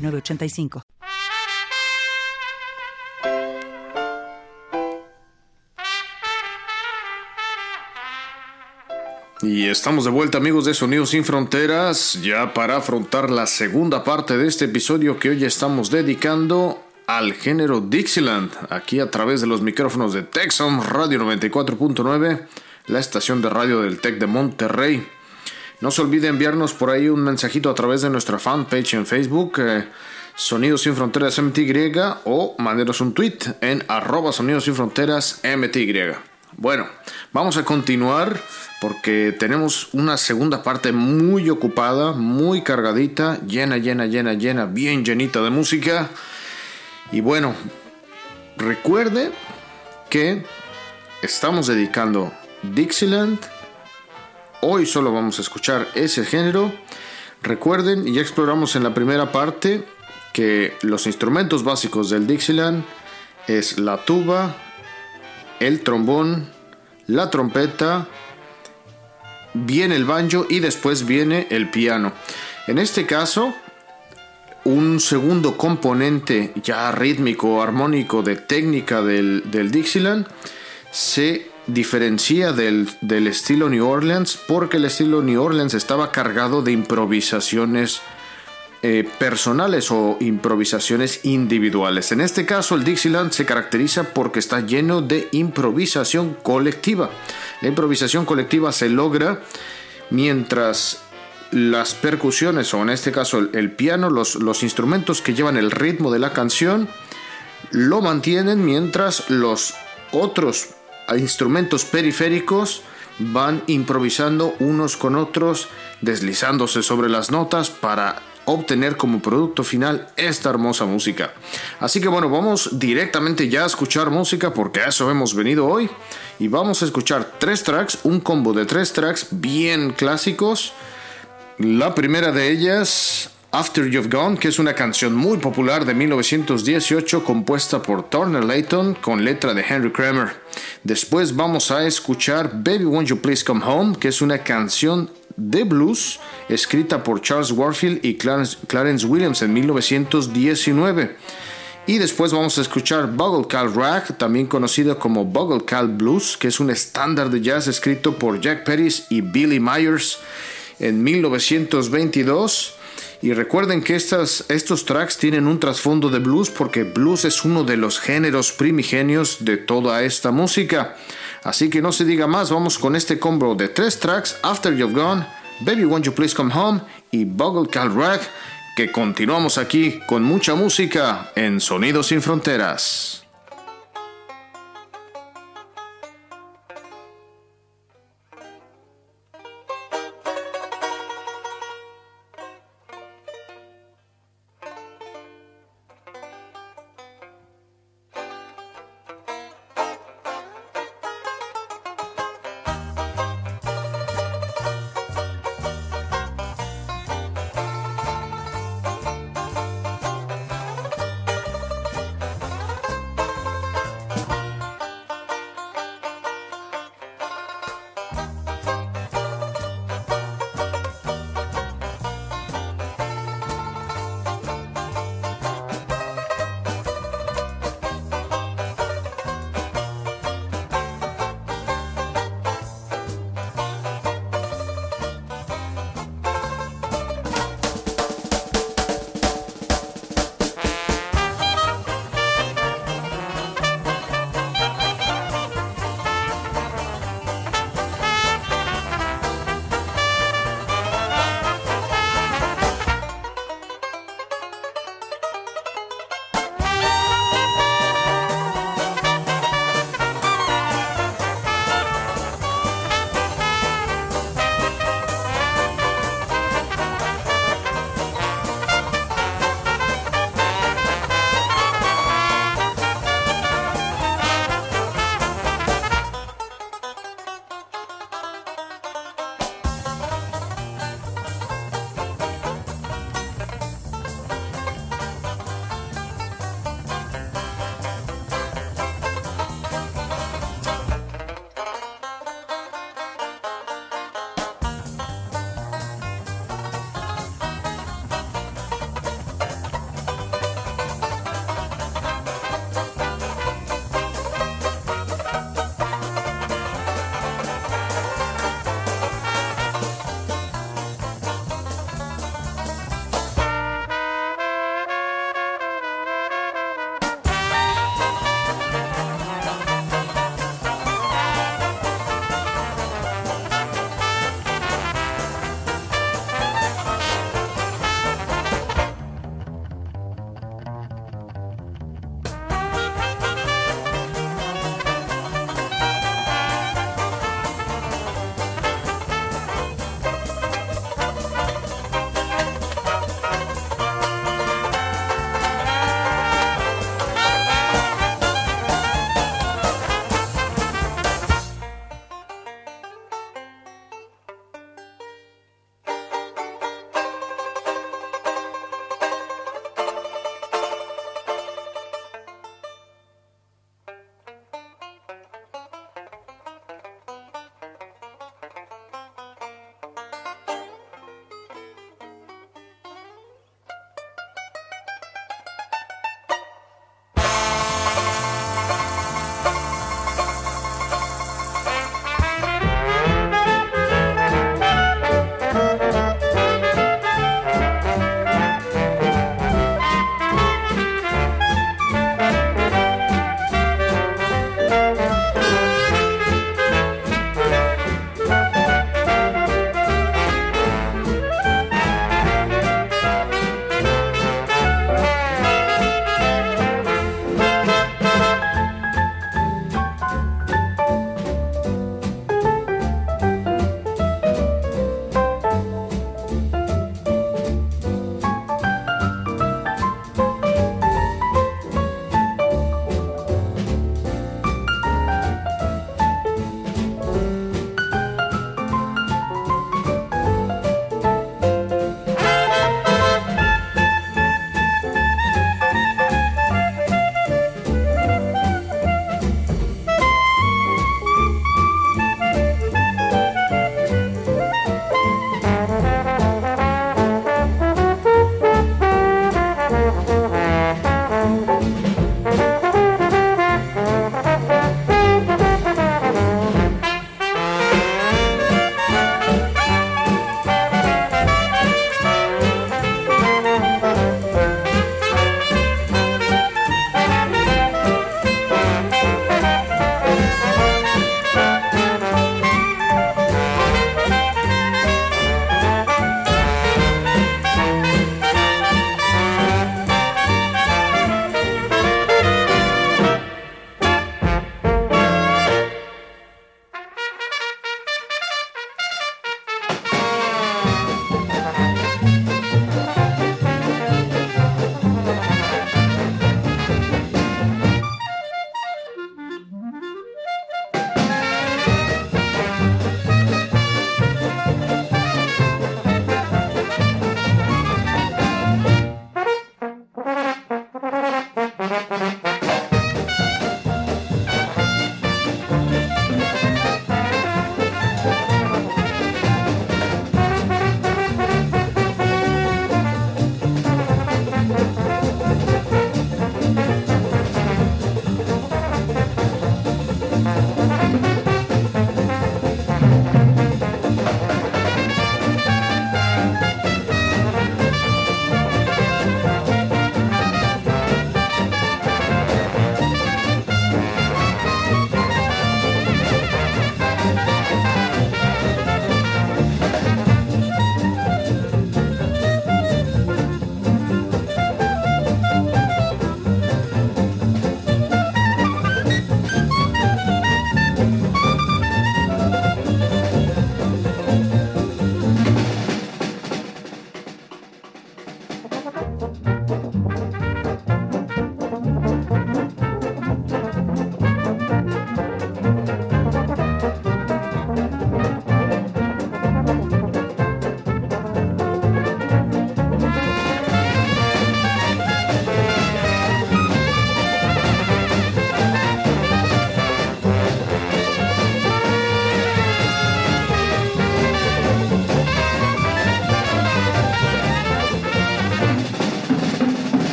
985. Y estamos de vuelta amigos de Sonidos sin Fronteras, ya para afrontar la segunda parte de este episodio que hoy estamos dedicando al género Dixieland, aquí a través de los micrófonos de Texas Radio 94.9, la estación de radio del TEC de Monterrey. No se olvide enviarnos por ahí un mensajito a través de nuestra fanpage en Facebook, eh, Sonidos Sin Fronteras MTY, o manderos un tweet en arroba Sonidos Sin Fronteras MTY. Bueno, vamos a continuar porque tenemos una segunda parte muy ocupada, muy cargadita, llena, llena, llena, llena, bien llenita de música. Y bueno, recuerde que estamos dedicando Dixieland Hoy solo vamos a escuchar ese género. Recuerden, ya exploramos en la primera parte, que los instrumentos básicos del Dixieland es la tuba, el trombón, la trompeta, viene el banjo y después viene el piano. En este caso, un segundo componente ya rítmico, armónico de técnica del, del Dixieland se diferencia del, estilo New Orleans porque el estilo New Orleans estaba cargado de improvisaciones eh, personales o improvisaciones individuales. En este caso el Dixieland se caracteriza porque está lleno de improvisación colectiva. La improvisación colectiva se logra mientras las percusiones o en este caso el, piano, los, los instrumentos que llevan el ritmo de la canción, lo mantienen mientras los otros instrumentos periféricos van improvisando unos con otros, deslizándose sobre las notas para obtener como producto final esta hermosa música. Así que bueno, vamos directamente ya a escuchar música porque a eso hemos venido hoy y vamos a escuchar tres tracks, un combo de tres tracks bien clásicos. La primera de ellas After You've Gone, que es una canción muy popular de 1918 compuesta por Turner Layton con letra de Henry Kramer. Después vamos a escuchar Baby Won't You Please Come Home, que es una canción de blues escrita por Charles Warfield y Clarence, Williams en 1919. Y después vamos a escuchar Bugle Call Rag, también conocido como Bugle Call Blues, que es un estándar de jazz escrito por Jack Pettis y Billy Myers en 1922. Y recuerden que estas, estos tracks tienen un trasfondo de blues porque blues es uno de los géneros primigenios de toda esta música. Así que no se diga más, vamos con este combo de tres tracks, After You've Gone, Baby Won't You Please Come Home y Boggle Cal Rag, que continuamos aquí con mucha música en Sonidos sin Fronteras.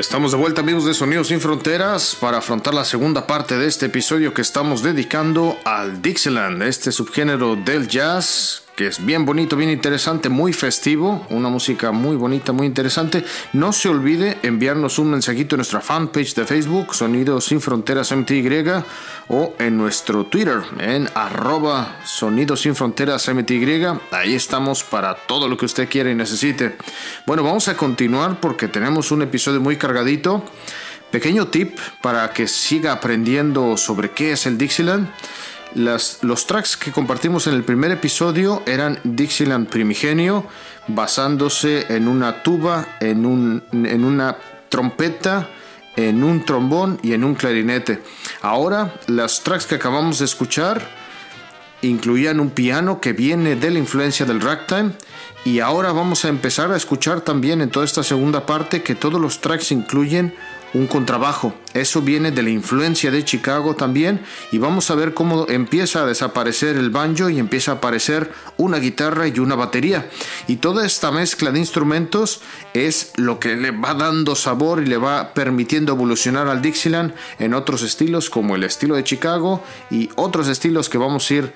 Estamos de vuelta amigos de Sonidos sin Fronteras para afrontar la segunda parte de este episodio que estamos dedicando al Dixieland, este subgénero del jazz que es bien bonito, bien interesante, muy festivo, una música muy bonita, muy interesante. No se olvide enviarnos un mensajito en nuestra fanpage de Facebook, Sonidos Sin Fronteras MTY, o en nuestro Twitter, en arroba Sonidos Sin Fronteras MTY. Ahí estamos para todo lo que usted quiera y necesite. Bueno, vamos a continuar porque tenemos un episodio muy cargadito. Pequeño tip para que siga aprendiendo sobre qué es el Dixieland los tracks que compartimos en el primer episodio eran Dixieland primigenio, basándose en una tuba, en, un, en una trompeta, en un trombón y en un clarinete. Ahora, los tracks que acabamos de escuchar incluían un piano que viene de la influencia del ragtime. Y ahora vamos a empezar a escuchar también en toda esta segunda parte que todos los tracks incluyen un contrabajo. Eso viene de la influencia de Chicago también y vamos a ver cómo empieza a desaparecer el banjo y empieza a aparecer una guitarra y una batería. Y toda esta mezcla de instrumentos es lo que le va dando sabor y le va permitiendo evolucionar al Dixieland en otros estilos como el estilo de Chicago y otros estilos que vamos a ir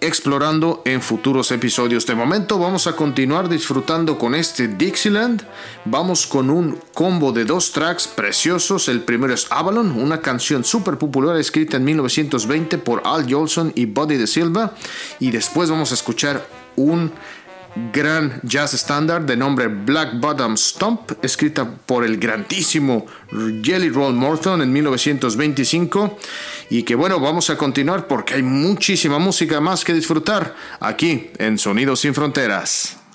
explorando en futuros episodios. De momento vamos a continuar disfrutando con este Dixieland. Vamos con un combo de dos tracks preciosos. El primero es Avalon, una canción súper popular escrita en 1920 por Al Jolson y Buddy de Silva. Y después vamos a escuchar un gran jazz estándar de nombre Black Bottom Stomp, escrita por el grandísimo Jelly Roll Morton en 1925. Y que bueno, vamos a continuar porque hay muchísima música más que disfrutar aquí en Sonidos sin Fronteras.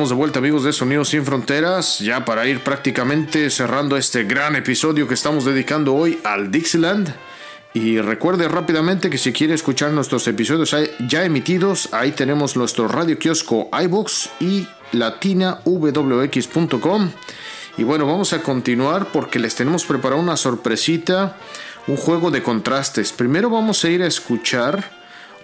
Estamos de vuelta amigos de Sonidos sin Fronteras, ya para ir prácticamente cerrando este gran episodio que estamos dedicando hoy al Dixieland. Y recuerde rápidamente que si quiere escuchar nuestros episodios ya emitidos, ahí tenemos nuestro radio kiosco iBooks y latinawx.com. Y bueno, vamos a continuar porque les tenemos preparado una sorpresita, un juego de contrastes. Primero vamos a ir a escuchar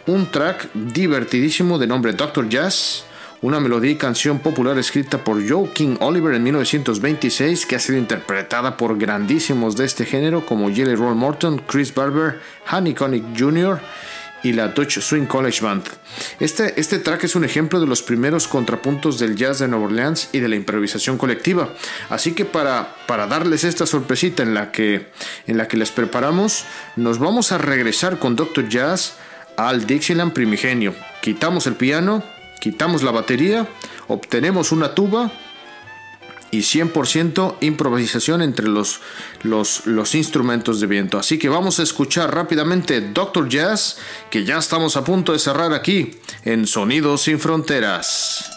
un track divertidísimo de nombre Doctor Jazz una melodía y canción popular escrita por Joe King Oliver en 1926 que ha sido interpretada por grandísimos de este género como Jelly Roll Morton, Chris Barber, Honey Connick Jr. y la Dutch Swing College Band. Este, este track es un ejemplo de los primeros contrapuntos del jazz de Nueva Orleans y de la improvisación colectiva. Así que para, para darles esta sorpresita en la, que, en la que les preparamos, nos vamos a regresar con Dr. Jazz al Dixieland primigenio. Quitamos el piano quitamos la batería, obtenemos una tuba y 100% improvisación entre los, los, los, instrumentos de viento. Así que vamos a escuchar rápidamente Doctor Jazz, que ya estamos a punto de cerrar aquí en Sonidos sin Fronteras.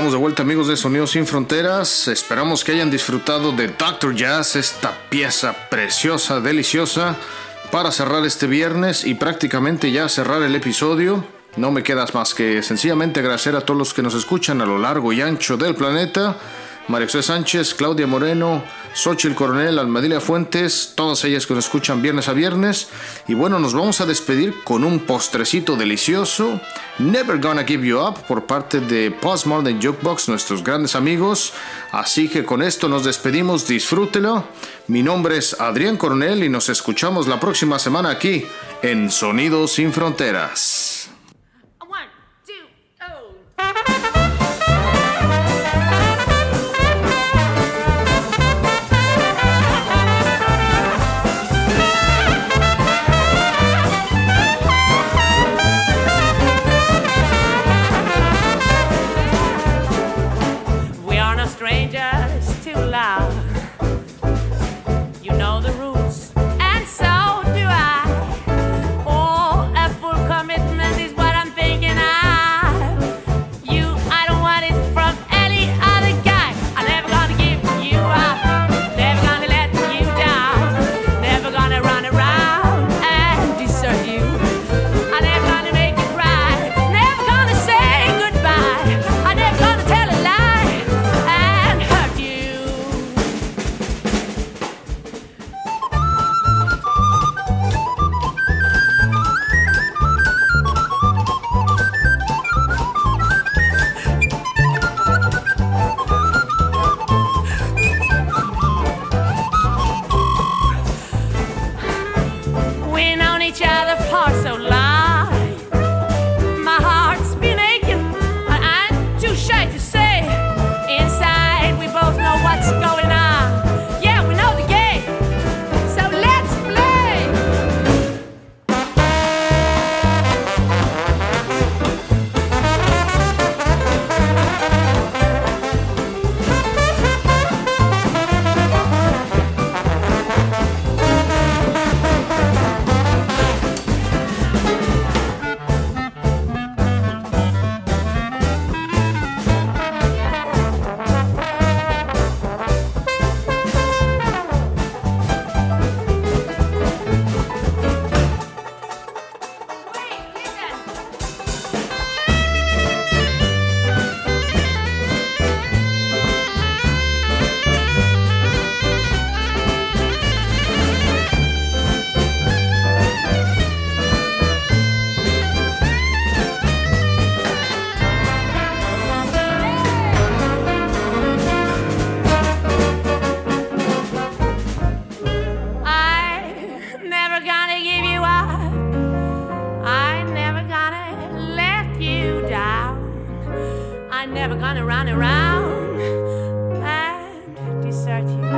Estamos de vuelta amigos de Sonidos sin Fronteras. Esperamos que hayan disfrutado de Doctor Jazz, esta pieza preciosa, deliciosa, para cerrar este viernes y prácticamente ya cerrar el episodio. No me quedas más que sencillamente agradecer a todos los que nos escuchan a lo largo y ancho del planeta. María Sánchez, Claudia Moreno, Xochitl Coronel, Almadilia Fuentes, todas ellas que nos escuchan viernes a viernes. Y bueno, nos vamos a despedir con un postrecito delicioso, Never Gonna Give You Up, por parte de Postmodern Jukebox, nuestros grandes amigos. Así que con esto nos despedimos, disfrútelo. Mi nombre es Adrián Coronel y nos escuchamos la próxima semana aquí en Sonidos sin Fronteras. I never gonna run around and desert you.